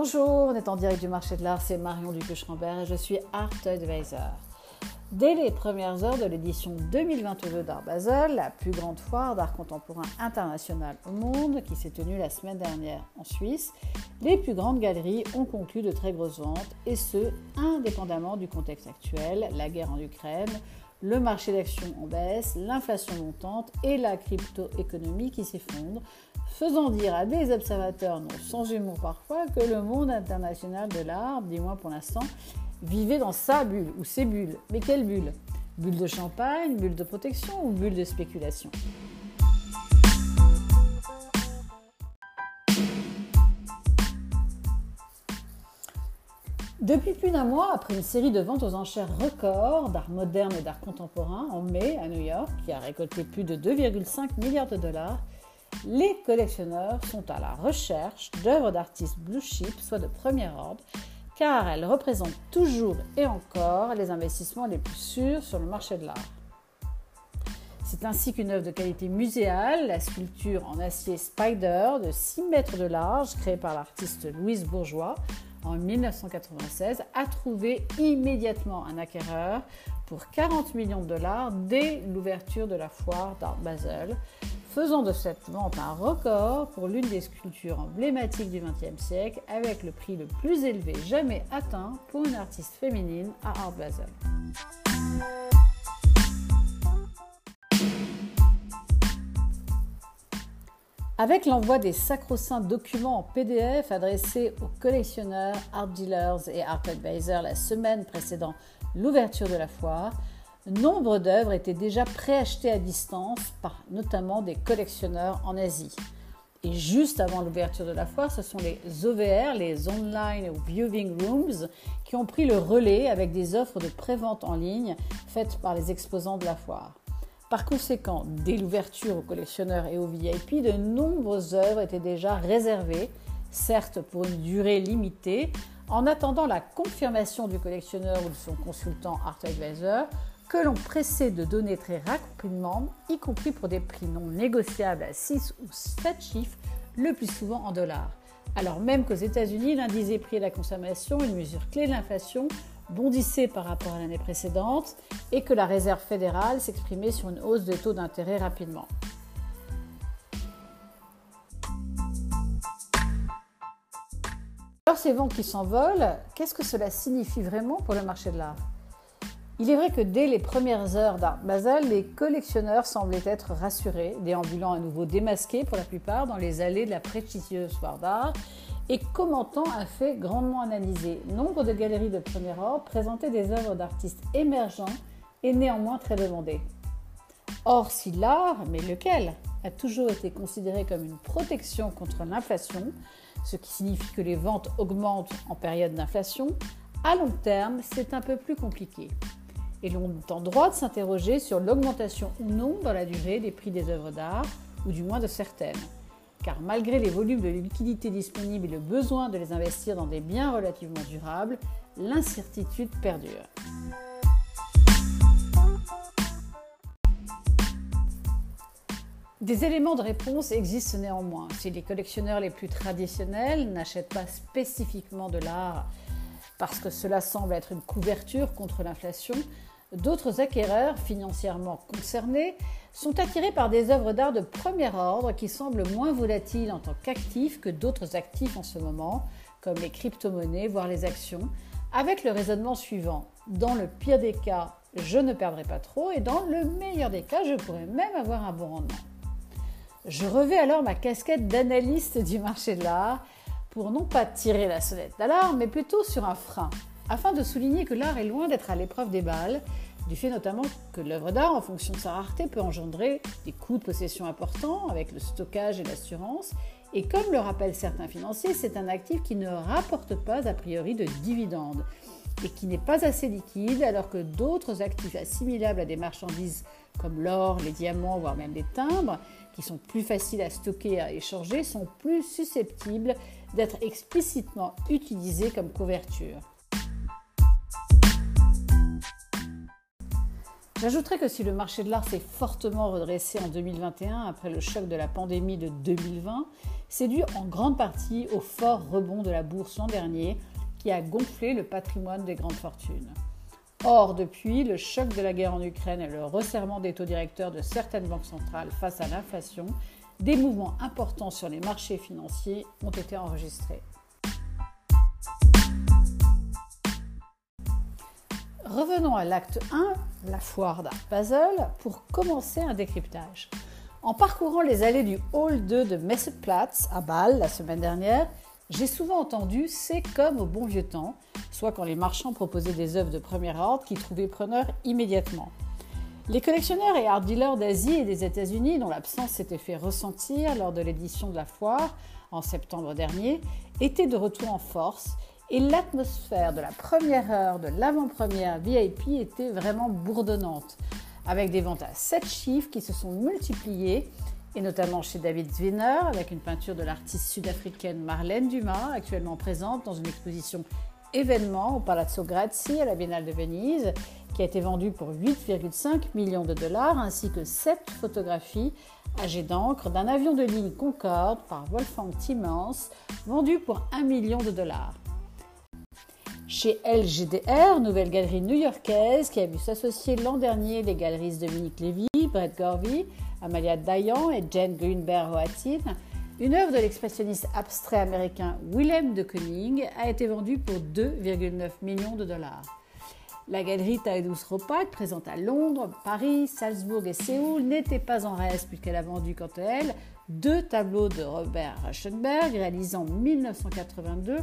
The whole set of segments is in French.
Bonjour, on est en direct du marché de l'art, c'est Marion Duque-Schrambert et je suis Art Advisor. Dès les premières heures de l'édition 2022 d'Art Basel, la plus grande foire d'art contemporain international au monde qui s'est tenue la semaine dernière en Suisse, les plus grandes galeries ont conclu de très grosses ventes et ce, indépendamment du contexte actuel, la guerre en Ukraine, le marché d'action en baisse, l'inflation montante et la crypto-économie qui s'effondre, faisant dire à des observateurs, non sans humour parfois, que le monde international de l'art, du moins pour l'instant, vivait dans sa bulle ou ses bulles. Mais quelle bulle? Bulle de champagne, bulle de protection ou bulle de spéculation? Depuis plus d'un mois, après une série de ventes aux enchères records d'art moderne et d'art contemporain en mai à New York, qui a récolté plus de 2,5 milliards de dollars, les collectionneurs sont à la recherche d'œuvres d'artistes blue chip, soit de premier ordre, car elles représentent toujours et encore les investissements les plus sûrs sur le marché de l'art. C'est ainsi qu'une œuvre de qualité muséale, la sculpture en acier Spider de 6 mètres de large, créée par l'artiste Louise Bourgeois en 1996, a trouvé immédiatement un acquéreur pour 40 millions de dollars dès l'ouverture de la foire d'Art Basel, faisant de cette vente un record pour l'une des sculptures emblématiques du XXe siècle, avec le prix le plus élevé jamais atteint pour une artiste féminine à Art Basel. Avec l'envoi des sacro-saints documents en PDF adressés aux collectionneurs, art dealers et art advisors la semaine précédant l'ouverture de la foire, nombre d'œuvres étaient déjà préachetées à distance par notamment des collectionneurs en Asie. Et juste avant l'ouverture de la foire, ce sont les OVR, les Online Viewing Rooms, qui ont pris le relais avec des offres de prévente en ligne faites par les exposants de la foire. Par conséquent, dès l'ouverture aux collectionneurs et aux VIP, de nombreuses œuvres étaient déjà réservées, certes pour une durée limitée, en attendant la confirmation du collectionneur ou de son consultant Art Advisor, que l'on pressait de donner très rapidement, y compris pour des prix non négociables à 6 ou 7 chiffres, le plus souvent en dollars. Alors même qu'aux États-Unis, l'indice des prix à la consommation, une mesure clé de l'inflation, bondissait par rapport à l'année précédente et que la Réserve fédérale s'exprimait sur une hausse des taux d'intérêt rapidement. Alors ces ventes qui s'envolent, qu'est-ce que cela signifie vraiment pour le marché de l'art? Il est vrai que dès les premières heures d'Art Basel, les collectionneurs semblaient être rassurés, déambulant à nouveau démasqués pour la plupart dans les allées de la prestigieuse foire d'art et commentant un fait grandement analysé. Nombre de galeries de premier ordre présentaient des œuvres d'artistes émergents et néanmoins très demandées. Or, si l'art, mais lequel, a toujours été considéré comme une protection contre l'inflation, ce qui signifie que les ventes augmentent en période d'inflation, à long terme, c'est un peu plus compliqué et l'on est en droit de s'interroger sur l'augmentation ou non dans la durée des prix des œuvres d'art, ou du moins de certaines. Car malgré les volumes de liquidités disponibles et le besoin de les investir dans des biens relativement durables, l'incertitude perdure. Des éléments de réponse existent néanmoins. Si les collectionneurs les plus traditionnels n'achètent pas spécifiquement de l'art parce que cela semble être une couverture contre l'inflation, D'autres acquéreurs financièrement concernés sont attirés par des œuvres d'art de premier ordre qui semblent moins volatiles en tant qu'actifs que d'autres actifs en ce moment, comme les crypto-monnaies, voire les actions, avec le raisonnement suivant. Dans le pire des cas, je ne perdrai pas trop et dans le meilleur des cas, je pourrais même avoir un bon rendement. Je revais alors ma casquette d'analyste du marché de l'art pour non pas tirer la sonnette d'alarme, mais plutôt sur un frein afin de souligner que l'art est loin d'être à l'épreuve des balles, du fait notamment que l'œuvre d'art, en fonction de sa rareté, peut engendrer des coûts de possession importants avec le stockage et l'assurance. Et comme le rappellent certains financiers, c'est un actif qui ne rapporte pas a priori de dividendes et qui n'est pas assez liquide alors que d'autres actifs assimilables à des marchandises comme l'or, les diamants, voire même les timbres, qui sont plus faciles à stocker et à échanger, sont plus susceptibles d'être explicitement utilisés comme couverture. J'ajouterais que si le marché de l'art s'est fortement redressé en 2021 après le choc de la pandémie de 2020, c'est dû en grande partie au fort rebond de la bourse l'an dernier qui a gonflé le patrimoine des grandes fortunes. Or, depuis le choc de la guerre en Ukraine et le resserrement des taux directeurs de certaines banques centrales face à l'inflation, des mouvements importants sur les marchés financiers ont été enregistrés. Revenons à l'acte 1, la foire d'Art Basel, pour commencer un décryptage. En parcourant les allées du Hall 2 de Messeplatz à Bâle la semaine dernière, j'ai souvent entendu c'est comme au bon vieux temps, soit quand les marchands proposaient des œuvres de premier ordre qui trouvaient preneur immédiatement. Les collectionneurs et art dealers d'Asie et des États-Unis, dont l'absence s'était fait ressentir lors de l'édition de la foire en septembre dernier, étaient de retour en force et l'atmosphère de la première heure de l'avant-première VIP était vraiment bourdonnante, avec des ventes à 7 chiffres qui se sont multipliées, et notamment chez David Zwinner, avec une peinture de l'artiste sud-africaine Marlène Dumas, actuellement présente dans une exposition événement au Palazzo Grassi à la Biennale de Venise, qui a été vendue pour 8,5 millions de dollars, ainsi que 7 photographies âgées d'encre d'un avion de ligne Concorde par Wolfgang Timmans, vendu pour 1 million de dollars. Chez LGDR, nouvelle galerie new-yorkaise qui a vu s'associer l'an dernier les galeries Dominique Lévy, Brett Gorvy, Amalia Dayan et Jane Greenberg-Hoatin, une œuvre de l'expressionniste abstrait américain Willem de Kooning a été vendue pour 2,9 millions de dollars. La galerie Taedus Ropak, présente à Londres, Paris, Salzbourg et Séoul, n'était pas en reste puisqu'elle a vendu quant à elle deux tableaux de Robert Rauschenberg réalisés en 1982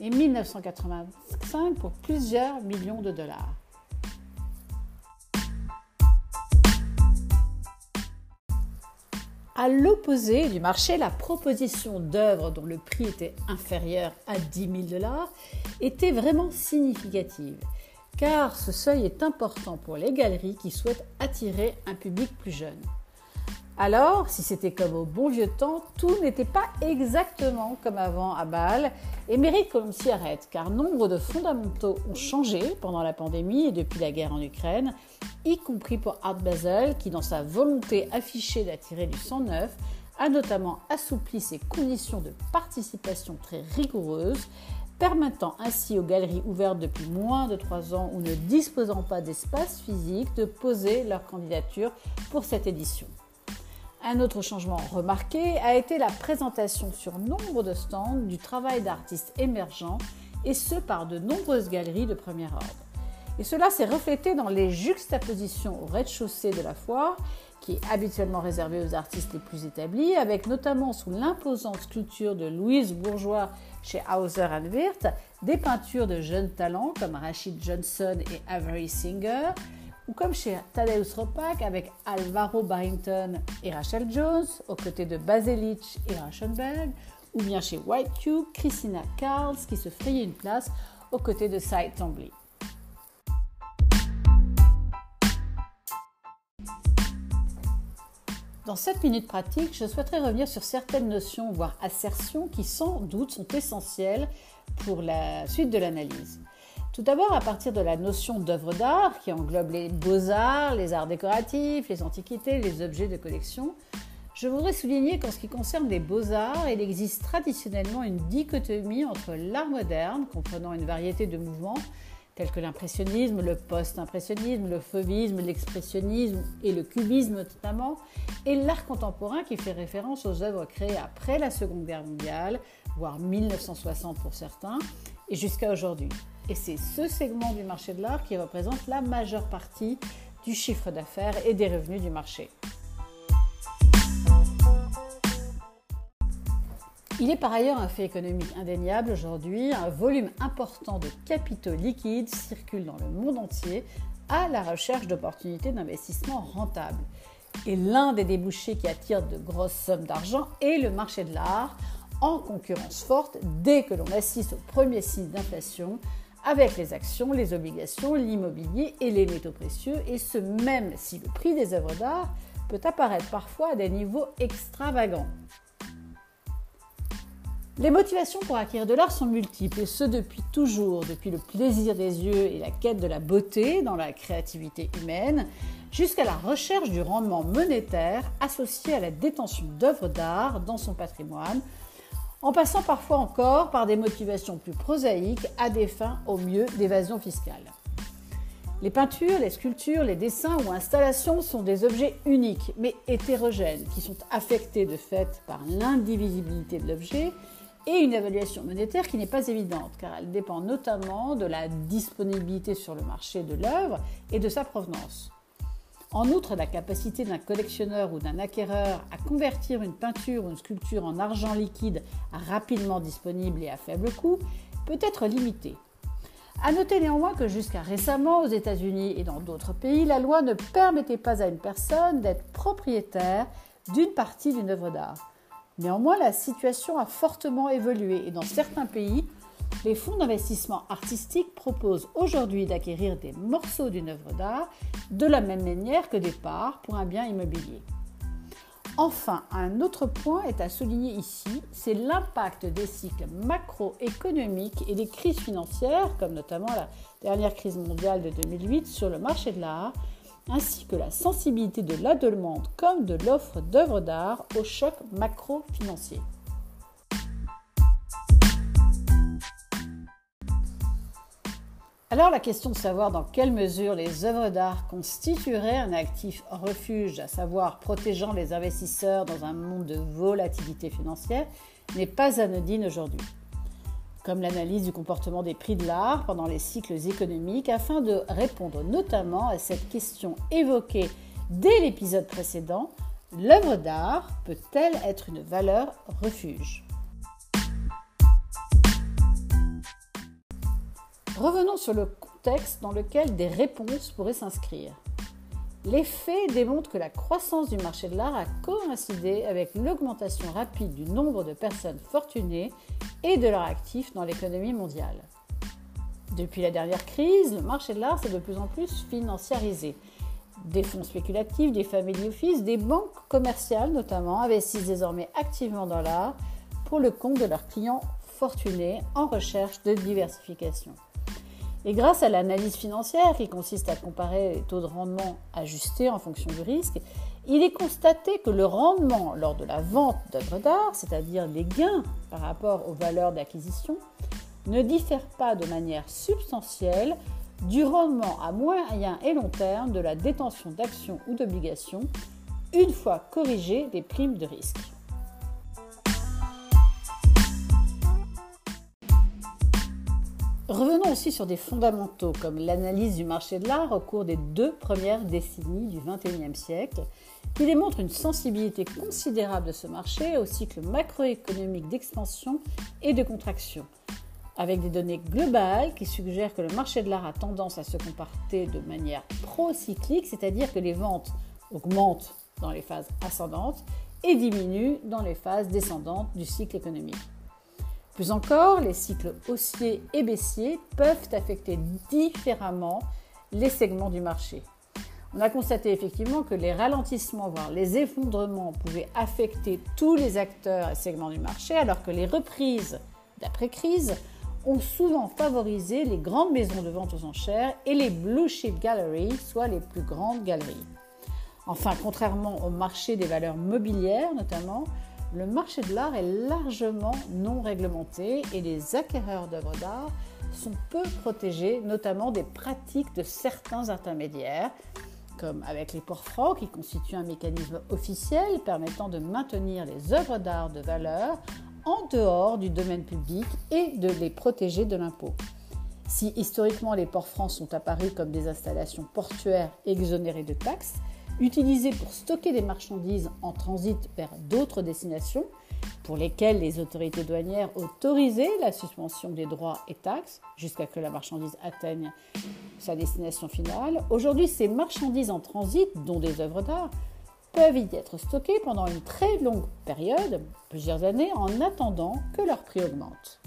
et 1985 pour plusieurs millions de dollars. À l'opposé du marché, la proposition d'œuvres dont le prix était inférieur à 10 000 dollars était vraiment significative, car ce seuil est important pour les galeries qui souhaitent attirer un public plus jeune. Alors, si c'était comme au bon vieux temps, tout n'était pas exactement comme avant à Bâle et mérite que l'on s'y arrête, car nombre de fondamentaux ont changé pendant la pandémie et depuis la guerre en Ukraine, y compris pour Art Basel, qui dans sa volonté affichée d'attirer du sang neuf, a notamment assoupli ses conditions de participation très rigoureuses, permettant ainsi aux galeries ouvertes depuis moins de 3 ans ou ne disposant pas d'espace physique de poser leur candidature pour cette édition. Un autre changement remarqué a été la présentation sur nombre de stands du travail d'artistes émergents et ce par de nombreuses galeries de premier ordre. Et cela s'est reflété dans les juxtapositions au rez-de-chaussée de la foire, qui est habituellement réservée aux artistes les plus établis, avec notamment sous l'imposante sculpture de Louise Bourgeois chez Hauser Wirth, des peintures de jeunes talents comme Rachid Johnson et Avery Singer, ou comme chez Tadeusz Ropak avec Alvaro Barrington et Rachel Jones, aux côtés de Basilic et Rauschenberg, ou bien chez White Cube, Christina Carls qui se frayait une place aux côtés de Cy Twombly. Dans cette minute pratique, je souhaiterais revenir sur certaines notions, voire assertions, qui sans doute sont essentielles pour la suite de l'analyse. Tout d'abord, à partir de la notion d'œuvre d'art, qui englobe les beaux-arts, les arts décoratifs, les antiquités, les objets de collection, je voudrais souligner qu'en ce qui concerne les beaux-arts, il existe traditionnellement une dichotomie entre l'art moderne, comprenant une variété de mouvements tels que l'impressionnisme, le post-impressionnisme, le fauvisme, l'expressionnisme et le cubisme notamment, et l'art contemporain qui fait référence aux œuvres créées après la Seconde Guerre mondiale, voire 1960 pour certains, et jusqu'à aujourd'hui. Et c'est ce segment du marché de l'art qui représente la majeure partie du chiffre d'affaires et des revenus du marché. Il est par ailleurs un fait économique indéniable aujourd'hui, un volume important de capitaux liquides circule dans le monde entier à la recherche d'opportunités d'investissement rentables. Et l'un des débouchés qui attire de grosses sommes d'argent est le marché de l'art, en concurrence forte dès que l'on assiste au premier signe d'inflation avec les actions, les obligations, l'immobilier et les métaux précieux, et ce même si le prix des œuvres d'art peut apparaître parfois à des niveaux extravagants. Les motivations pour acquérir de l'art sont multiples, et ce depuis toujours, depuis le plaisir des yeux et la quête de la beauté dans la créativité humaine, jusqu'à la recherche du rendement monétaire associé à la détention d'œuvres d'art dans son patrimoine, en passant parfois encore par des motivations plus prosaïques à des fins au mieux d'évasion fiscale. Les peintures, les sculptures, les dessins ou installations sont des objets uniques mais hétérogènes qui sont affectés de fait par l'indivisibilité de l'objet et une évaluation monétaire qui n'est pas évidente car elle dépend notamment de la disponibilité sur le marché de l'œuvre et de sa provenance. En outre, la capacité d'un collectionneur ou d'un acquéreur à convertir une peinture ou une sculpture en argent liquide rapidement disponible et à faible coût peut être limitée. À noter néanmoins que jusqu'à récemment aux États-Unis et dans d'autres pays, la loi ne permettait pas à une personne d'être propriétaire d'une partie d'une œuvre d'art. Néanmoins, la situation a fortement évolué et dans certains pays, les fonds d'investissement artistique proposent aujourd'hui d'acquérir des morceaux d'une œuvre d'art de la même manière que des parts pour un bien immobilier. Enfin, un autre point est à souligner ici, c'est l'impact des cycles macroéconomiques et des crises financières, comme notamment la dernière crise mondiale de 2008 sur le marché de l'art, ainsi que la sensibilité de la demande comme de l'offre d'œuvres d'art au choc macro-financier. Alors la question de savoir dans quelle mesure les œuvres d'art constitueraient un actif refuge, à savoir protégeant les investisseurs dans un monde de volatilité financière, n'est pas anodine aujourd'hui. Comme l'analyse du comportement des prix de l'art pendant les cycles économiques, afin de répondre notamment à cette question évoquée dès l'épisode précédent, l'œuvre d'art peut-elle être une valeur refuge? Revenons sur le contexte dans lequel des réponses pourraient s'inscrire. Les faits démontrent que la croissance du marché de l'art a coïncidé avec l'augmentation rapide du nombre de personnes fortunées et de leurs actifs dans l'économie mondiale. Depuis la dernière crise, le marché de l'art s'est de plus en plus financiarisé. Des fonds spéculatifs, des family office, des banques commerciales notamment investissent désormais activement dans l'art pour le compte de leurs clients fortunés en recherche de diversification. Et grâce à l'analyse financière qui consiste à comparer les taux de rendement ajustés en fonction du risque, il est constaté que le rendement lors de la vente d'œuvres d'art, c'est-à-dire les gains par rapport aux valeurs d'acquisition, ne diffère pas de manière substantielle du rendement à moyen et long terme de la détention d'actions ou d'obligations, une fois corrigées des primes de risque. Revenons aussi sur des fondamentaux comme l'analyse du marché de l'art au cours des deux premières décennies du XXIe siècle, qui démontrent une sensibilité considérable de ce marché au cycle macroéconomique d'expansion et de contraction, avec des données globales qui suggèrent que le marché de l'art a tendance à se comporter de manière procyclique, c'est-à-dire que les ventes augmentent dans les phases ascendantes et diminuent dans les phases descendantes du cycle économique. Plus encore, les cycles haussiers et baissiers peuvent affecter différemment les segments du marché. On a constaté effectivement que les ralentissements, voire les effondrements, pouvaient affecter tous les acteurs et segments du marché, alors que les reprises d'après-crise ont souvent favorisé les grandes maisons de vente aux enchères et les blue chip galleries, soit les plus grandes galeries. Enfin, contrairement au marché des valeurs mobilières notamment, le marché de l'art est largement non réglementé et les acquéreurs d'œuvres d'art sont peu protégés, notamment des pratiques de certains intermédiaires, comme avec les ports francs qui constituent un mécanisme officiel permettant de maintenir les œuvres d'art de valeur en dehors du domaine public et de les protéger de l'impôt. Si historiquement les ports francs sont apparus comme des installations portuaires exonérées de taxes, utilisés pour stocker des marchandises en transit vers d'autres destinations, pour lesquelles les autorités douanières autorisaient la suspension des droits et taxes jusqu'à ce que la marchandise atteigne sa destination finale. Aujourd'hui, ces marchandises en transit, dont des œuvres d'art, peuvent y être stockées pendant une très longue période, plusieurs années, en attendant que leur prix augmente.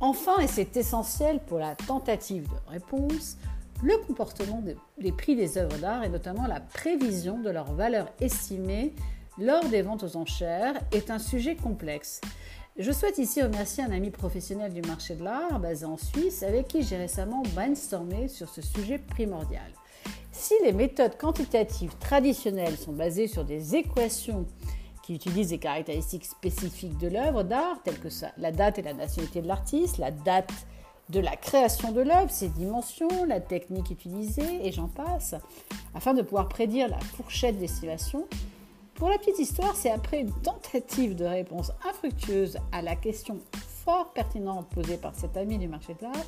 Enfin, et c'est essentiel pour la tentative de réponse, le comportement des prix des œuvres d'art et notamment la prévision de leur valeur estimée lors des ventes aux enchères est un sujet complexe. Je souhaite ici remercier un ami professionnel du marché de l'art basé en Suisse avec qui j'ai récemment brainstormé sur ce sujet primordial. Si les méthodes quantitatives traditionnelles sont basées sur des équations qui utilisent des caractéristiques spécifiques de l'œuvre d'art, telles que la date et la nationalité de l'artiste, la date de la création de l'œuvre, ses dimensions, la technique utilisée, et j'en passe, afin de pouvoir prédire la fourchette d'estimation, pour la petite histoire, c'est après une tentative de réponse infructueuse à la question fort pertinente posée par cet ami du marché de l'art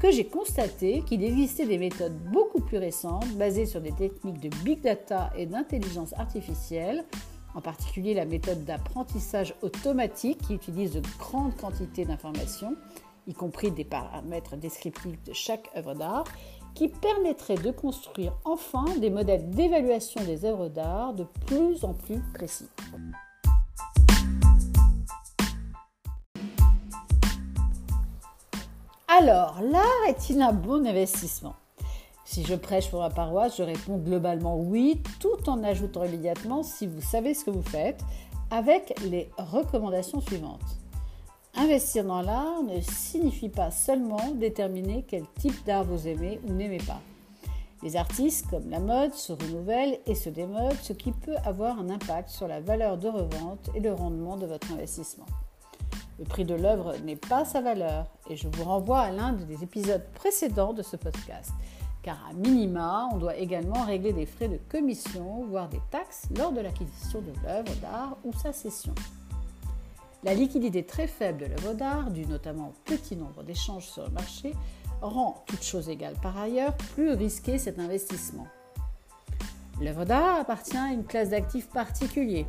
que j'ai constaté qu'il existait des méthodes beaucoup plus récentes basées sur des techniques de big data et d'intelligence artificielle, en particulier la méthode d'apprentissage automatique qui utilise de grandes quantités d'informations, y compris des paramètres descriptifs de chaque œuvre d'art, qui permettrait de construire enfin des modèles d'évaluation des œuvres d'art de plus en plus précis. Alors, l'art est-il un bon investissement? Si je prêche pour ma paroisse, je réponds globalement oui, tout en ajoutant immédiatement si vous savez ce que vous faites, avec les recommandations suivantes. Investir dans l'art ne signifie pas seulement déterminer quel type d'art vous aimez ou n'aimez pas. Les artistes, comme la mode, se renouvellent et se démodent, ce qui peut avoir un impact sur la valeur de revente et le rendement de votre investissement. Le prix de l'œuvre n'est pas sa valeur et je vous renvoie à l'un des épisodes précédents de ce podcast, car à minima, on doit également régler des frais de commission, voire des taxes lors de l'acquisition de l'œuvre d'art ou sa cession. La liquidité très faible de l'œuvre d'art, due notamment au petit nombre d'échanges sur le marché, rend, toute chose égale par ailleurs, plus risqué cet investissement. L'œuvre d'art appartient à une classe d'actifs particuliers,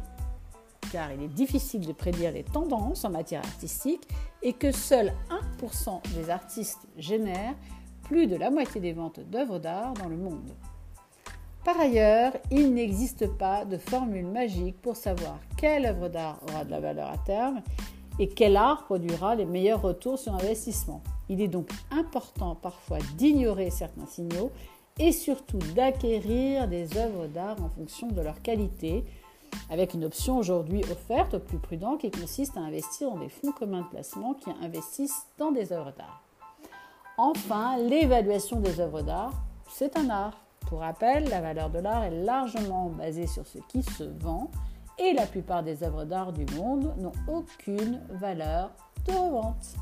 car il est difficile de prédire les tendances en matière artistique et que seul 1% des artistes génèrent plus de la moitié des ventes d'œuvres d'art dans le monde. Par ailleurs, il n'existe pas de formule magique pour savoir quelle œuvre d'art aura de la valeur à terme et quel art produira les meilleurs retours sur investissement. Il est donc important parfois d'ignorer certains signaux et surtout d'acquérir des œuvres d'art en fonction de leur qualité, avec une option aujourd'hui offerte aux plus prudents qui consiste à investir dans des fonds communs de placement qui investissent dans des œuvres d'art. Enfin, l'évaluation des œuvres d'art, c'est un art. Pour rappel, la valeur de l'art est largement basée sur ce qui se vend et la plupart des œuvres d'art du monde n'ont aucune valeur de revente.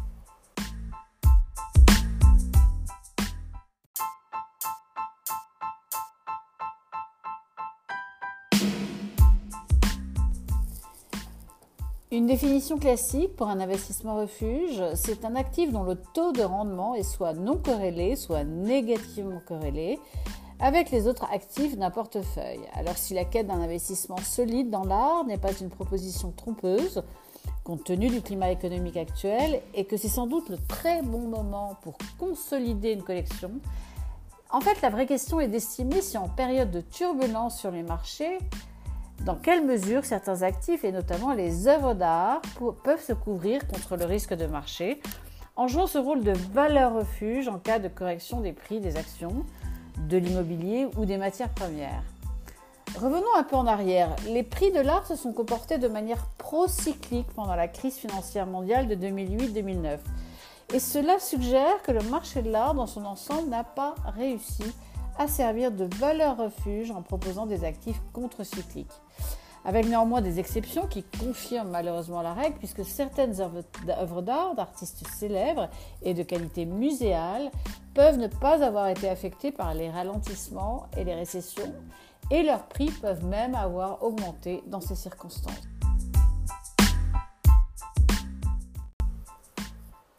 Une définition classique pour un investissement refuge, c'est un actif dont le taux de rendement est soit non corrélé, soit négativement corrélé avec les autres actifs d'un portefeuille. Alors si la quête d'un investissement solide dans l'art n'est pas une proposition trompeuse, compte tenu du climat économique actuel, et que c'est sans doute le très bon moment pour consolider une collection, en fait la vraie question est d'estimer si en période de turbulence sur les marchés, dans quelle mesure certains actifs, et notamment les œuvres d'art, peuvent se couvrir contre le risque de marché en jouant ce rôle de valeur refuge en cas de correction des prix des actions, de l'immobilier ou des matières premières. Revenons un peu en arrière. Les prix de l'art se sont comportés de manière procyclique pendant la crise financière mondiale de 2008-2009. Et cela suggère que le marché de l'art dans son ensemble n'a pas réussi à servir de valeur refuge en proposant des actifs contre-cycliques avec néanmoins des exceptions qui confirment malheureusement la règle, puisque certaines œuvres d'art d'artistes célèbres et de qualité muséale peuvent ne pas avoir été affectées par les ralentissements et les récessions, et leurs prix peuvent même avoir augmenté dans ces circonstances.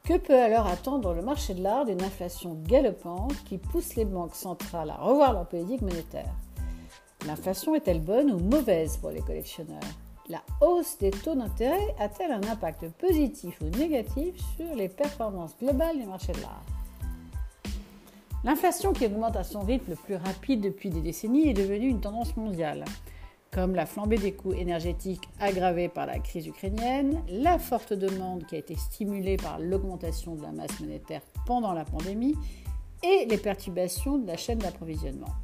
Que peut alors attendre le marché de l'art d'une inflation galopante qui pousse les banques centrales à revoir leur politique monétaire? L'inflation est-elle bonne ou mauvaise pour les collectionneurs? La hausse des taux d'intérêt a-t-elle un impact positif ou négatif sur les performances globales du marché de l'art? L'inflation qui augmente à son rythme le plus rapide depuis des décennies est devenue une tendance mondiale. Comme la flambée des coûts énergétiques aggravée par la crise ukrainienne, la forte demande qui a été stimulée par l'augmentation de la masse monétaire pendant la pandémie et les perturbations de la chaîne d'approvisionnement.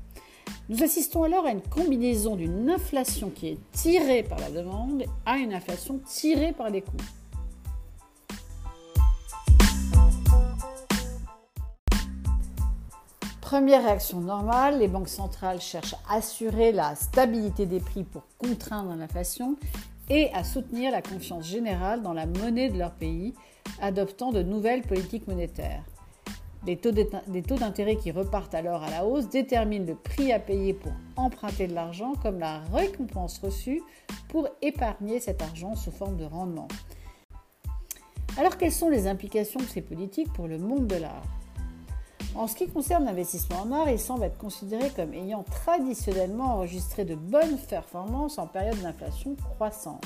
Nous assistons alors à une combinaison d'une inflation qui est tirée par la demande à une inflation tirée par les coûts. Première réaction normale, les banques centrales cherchent à assurer la stabilité des prix pour contraindre l'inflation et à soutenir la confiance générale dans la monnaie de leur pays, adoptant de nouvelles politiques monétaires. Les taux d'intérêt qui repartent alors à la hausse déterminent le prix à payer pour emprunter de l'argent comme la récompense reçue pour épargner cet argent sous forme de rendement. Alors quelles sont les implications de ces politiques pour le monde de l'art? En ce qui concerne l'investissement en art, il semble être considéré comme ayant traditionnellement enregistré de bonnes performances en période d'inflation croissante.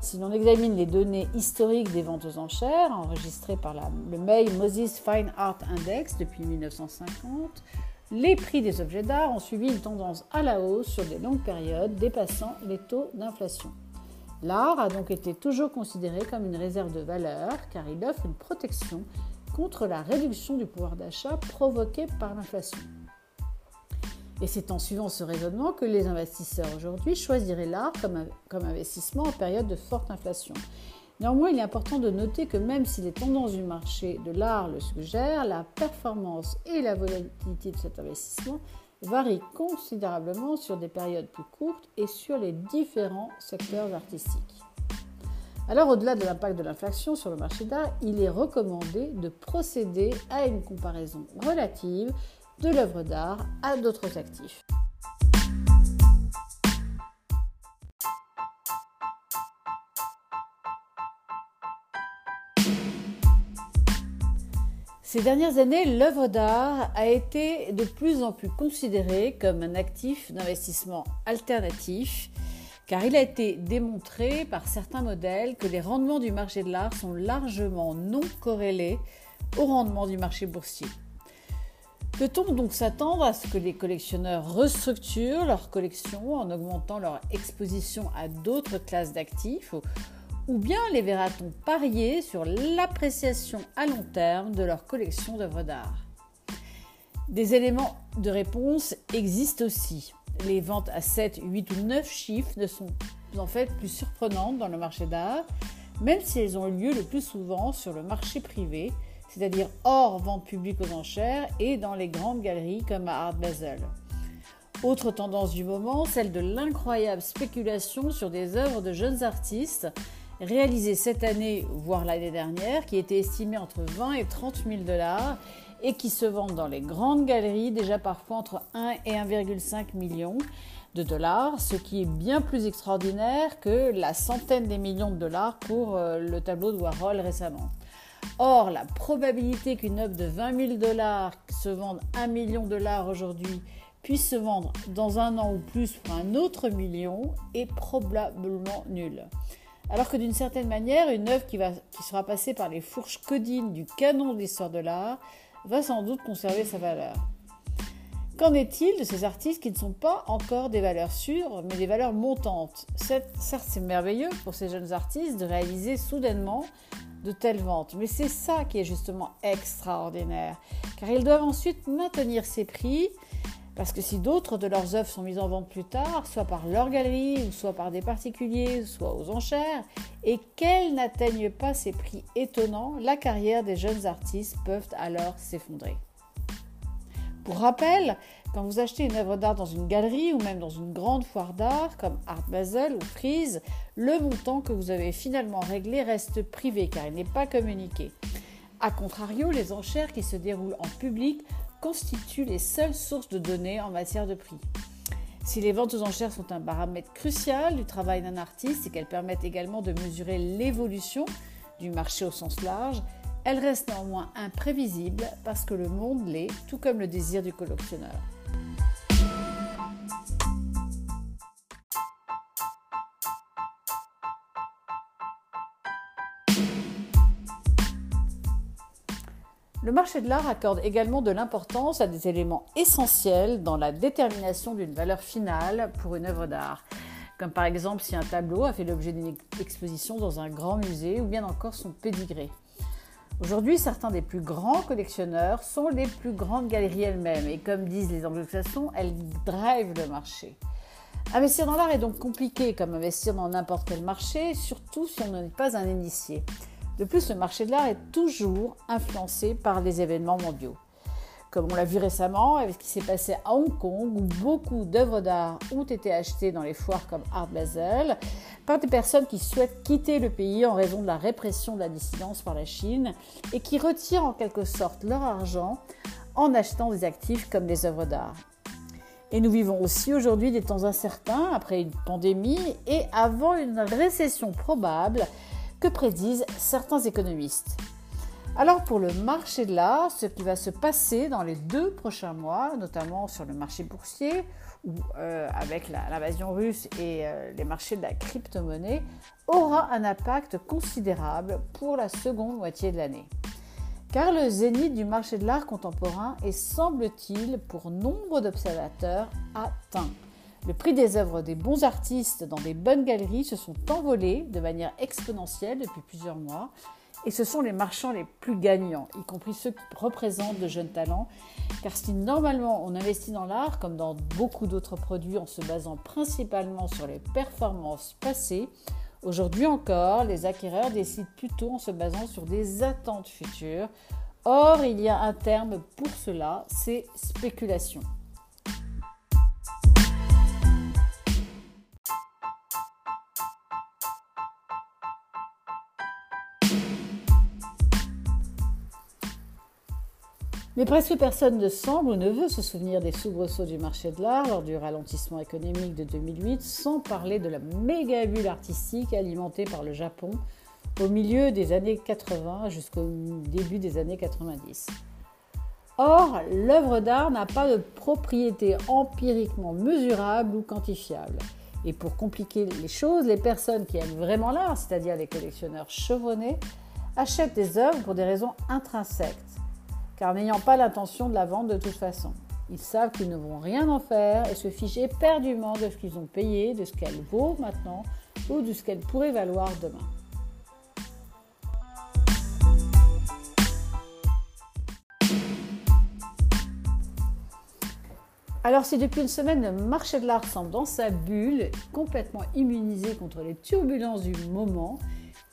Si l'on examine les données historiques des ventes aux enchères, enregistrées par le May Moses Fine Art Index depuis 1950, les prix des objets d'art ont suivi une tendance à la hausse sur des longues périodes dépassant les taux d'inflation. L'art a donc été toujours considéré comme une réserve de valeur car il offre une protection contre la réduction du pouvoir d'achat provoquée par l'inflation. Et c'est en suivant ce raisonnement que les investisseurs aujourd'hui choisiraient l'art comme, investissement en période de forte inflation. Néanmoins, il est important de noter que même si les tendances du marché de l'art le suggèrent, la performance et la volatilité de cet investissement varient considérablement sur des périodes plus courtes et sur les différents secteurs artistiques. Alors au-delà de l'impact de l'inflation sur le marché d'art, il est recommandé de procéder à une comparaison relative de l'œuvre d'art à d'autres actifs. Ces dernières années, l'œuvre d'art a été de plus en plus considérée comme un actif d'investissement alternatif car il a été démontré par certains modèles que les rendements du marché de l'art sont largement non corrélés au rendement du marché boursier. Peut-on donc s'attendre à ce que les collectionneurs restructurent leur collection en augmentant leur exposition à d'autres classes d'actifs ou bien les verra-t-on parier sur l'appréciation à long terme de leur collection d'œuvres d'art? Des éléments de réponse existent aussi. Les ventes à 7, 8 ou 9 chiffres ne sont en fait plus surprenantes dans le marché d'art, même si elles ont lieu le plus souvent sur le marché privé, c'est-à-dire hors vente publique aux enchères et dans les grandes galeries comme à Art Basel. Autre tendance du moment, celle de l'incroyable spéculation sur des œuvres de jeunes artistes réalisées cette année, voire l'année dernière, qui étaient estimées entre 20 et 30 000 dollars et qui se vendent dans les grandes galeries déjà parfois entre 1 et 1,5 million de dollars, ce qui est bien plus extraordinaire que la centaine des millions de dollars pour euh, le tableau de Warhol récemment. Or, la probabilité qu'une œuvre de 20 000 dollars se vende 1 million de dollars aujourd'hui puisse se vendre dans un an ou plus pour un autre million est probablement nulle. Alors que d'une certaine manière, une œuvre qui, qui sera passée par les fourches codines du canon de l'histoire de l'art va sans doute conserver sa valeur. Qu'en est-il de ces artistes qui ne sont pas encore des valeurs sûres, mais des valeurs montantes? Certes, c'est merveilleux pour ces jeunes artistes de réaliser soudainement de telles ventes, mais c'est ça qui est justement extraordinaire, car ils doivent ensuite maintenir ces prix parce que si d'autres de leurs œuvres sont mises en vente plus tard, soit par leur galerie, soit par des particuliers, soit aux enchères, et qu'elles n'atteignent pas ces prix étonnants, la carrière des jeunes artistes peut alors s'effondrer. Pour rappel, quand vous achetez une œuvre d'art dans une galerie ou même dans une grande foire d'art comme Art Basel ou Frise, le montant que vous avez finalement réglé reste privé car il n'est pas communiqué. A contrario, les enchères qui se déroulent en public constituent les seules sources de données en matière de prix. Si les ventes aux enchères sont un paramètre crucial du travail d'un artiste et qu'elles permettent également de mesurer l'évolution du marché au sens large, elles restent néanmoins imprévisibles parce que le monde l'est, tout comme le désir du collectionneur. Le marché de l'art accorde également de l'importance à des éléments essentiels dans la détermination d'une valeur finale pour une œuvre d'art, comme par exemple si un tableau a fait l'objet d'une exposition dans un grand musée ou bien encore son pédigré. Aujourd'hui, certains des plus grands collectionneurs sont les plus grandes galeries elles-mêmes et comme disent les anglo-saxons, elles drivent le marché. Investir dans l'art est donc compliqué comme investir dans n'importe quel marché, surtout si on n'est pas un initié. De plus, le marché de l'art est toujours influencé par les événements mondiaux. comme on l'a vu récemment avec ce qui s'est passé à Hong Kong, où beaucoup d'œuvres d'art ont été achetées dans les foires comme Art Basel par des personnes qui souhaitent quitter le pays en raison de la répression de la dissidence par la Chine et qui retirent en quelque sorte leur argent en achetant des actifs comme des œuvres d'art. Et nous vivons aussi aujourd'hui des temps incertains après une pandémie et avant une récession probable que prédisent certains économistes? Alors pour le marché de l'art, ce qui va se passer dans les deux prochains mois, notamment sur le marché boursier, ou euh, avec l'invasion russe et euh, les marchés de la crypto-monnaie, aura un impact considérable pour la seconde moitié de l'année. Car le zénith du marché de l'art contemporain est, semble-t-il, pour nombre d'observateurs, atteint. Le prix des œuvres des bons artistes dans des bonnes galeries se sont envolés de manière exponentielle depuis plusieurs mois et ce sont les marchands les plus gagnants, y compris ceux qui représentent de jeunes talents. Car si normalement on investit dans l'art, comme dans beaucoup d'autres produits, en se basant principalement sur les performances passées, aujourd'hui encore, les acquéreurs décident plutôt en se basant sur des attentes futures. Or, il y a un terme pour cela, c'est spéculation. Mais presque personne ne semble ou ne veut se souvenir des soubresauts du marché de l'art lors du ralentissement économique de 2008, sans parler de la méga bulle artistique alimentée par le Japon au milieu des années 80 jusqu'au début des années 90. Or, l'œuvre d'art n'a pas de propriété empiriquement mesurable ou quantifiable. Et pour compliquer les choses, les personnes qui aiment vraiment l'art, c'est-à-dire les collectionneurs chevronnés, achètent des œuvres pour des raisons intrinsèques car n'ayant pas l'intention de la vendre de toute façon. Ils savent qu'ils ne vont rien en faire et se fichent éperdument de ce qu'ils ont payé, de ce qu'elle vaut maintenant ou de ce qu'elle pourrait valoir demain. Alors si depuis une semaine le marché de l'art semble dans sa bulle, complètement immunisé contre les turbulences du moment,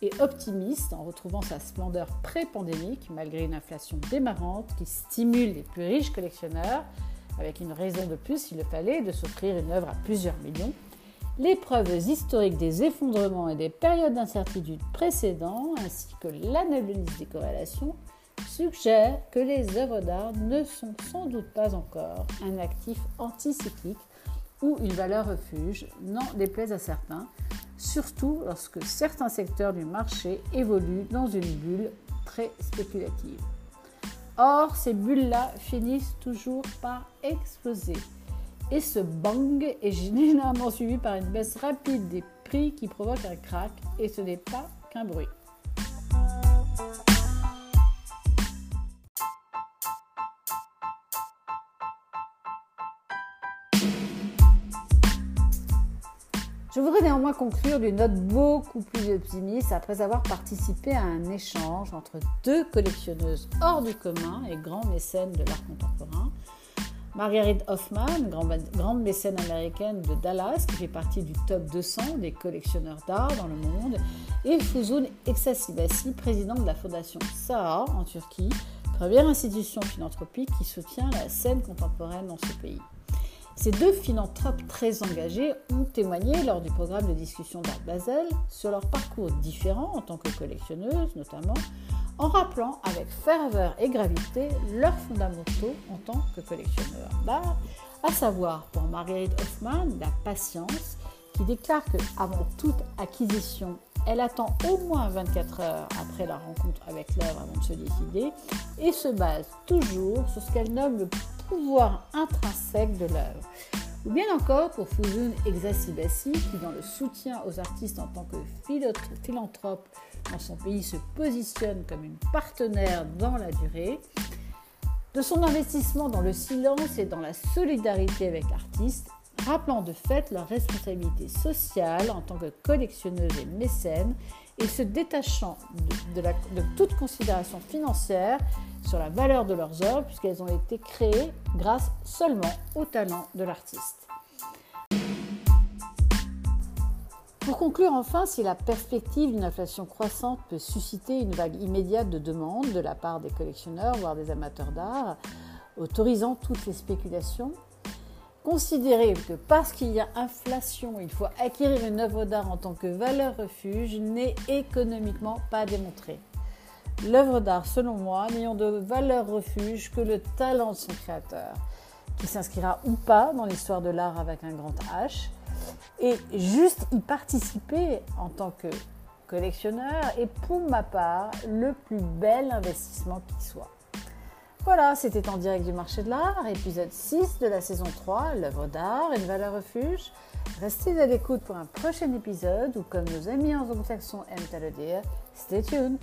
et optimiste en retrouvant sa splendeur pré-pandémique malgré une inflation démarrante qui stimule les plus riches collectionneurs, avec une raison de plus s'il le fallait de s'offrir une œuvre à plusieurs millions. Les preuves historiques des effondrements et des périodes d'incertitude précédents, ainsi que l'analyse des corrélations, suggèrent que les œuvres d'art ne sont sans doute pas encore un actif anticyclique ou une valeur refuge, n'en déplaise à certains, surtout lorsque certains secteurs du marché évoluent dans une bulle très spéculative. Or, ces bulles-là finissent toujours par exploser. Et ce bang est généralement suivi par une baisse rapide des prix qui provoque un crack, et ce n'est pas qu'un bruit. Voudrais néanmoins conclure d'une note beaucoup plus optimiste après avoir participé à un échange entre deux collectionneuses hors du commun et grands mécènes de l'art contemporain. Marguerite Hoffman, grande mécène américaine de Dallas, qui fait partie du top 200 des collectionneurs d'art dans le monde, et Fuzun Eksasibasi, président de la fondation SAA en Turquie, première institution philanthropique qui soutient la scène contemporaine dans ce pays. Ces deux philanthropes très engagés ont témoigné lors du programme de discussion d'Art Basel sur leur parcours différent en tant que collectionneuses notamment, en rappelant avec ferveur et gravité leurs fondamentaux en tant que collectionneurs. D'art, à savoir pour Marguerite Hoffman la patience, qui déclare que avant toute acquisition, elle attend au moins 24 heures après la rencontre avec l'œuvre avant de se décider et se base toujours sur ce qu'elle nomme le pouvoir intrinsèque de l'œuvre. Ou bien encore pour Fuzun Exasibasi, qui dans le soutien aux artistes en tant que philanthrope dans son pays se positionne comme une partenaire dans la durée, de son investissement dans le silence et dans la solidarité avec l'artiste, rappelant de fait leur responsabilité sociale en tant que collectionneuse et mécène et se détachant de, toute considération financière sur la valeur de leurs œuvres puisqu'elles ont été créées grâce seulement au talent de l'artiste. Pour conclure enfin, si la perspective d'une inflation croissante peut susciter une vague immédiate de demande de la part des collectionneurs, voire des amateurs d'art, autorisant toutes les spéculations. Considérer que parce qu'il y a inflation, il faut acquérir une œuvre d'art en tant que valeur refuge n'est économiquement pas démontré. L'œuvre d'art, selon moi, n'ayant de valeur refuge que le talent de son créateur, qui s'inscrira ou pas dans l'histoire de l'art avec un grand H, et juste y participer en tant que collectionneur est pour ma part le plus bel investissement qui soit. Voilà, c'était en direct du marché de l'art, épisode 6 de la saison 3, l'œuvre d'art et une valeur refuge. Restez à l'écoute pour un prochain épisode ou comme nos amis en anglo-saxons aiment à le dire, stay tuned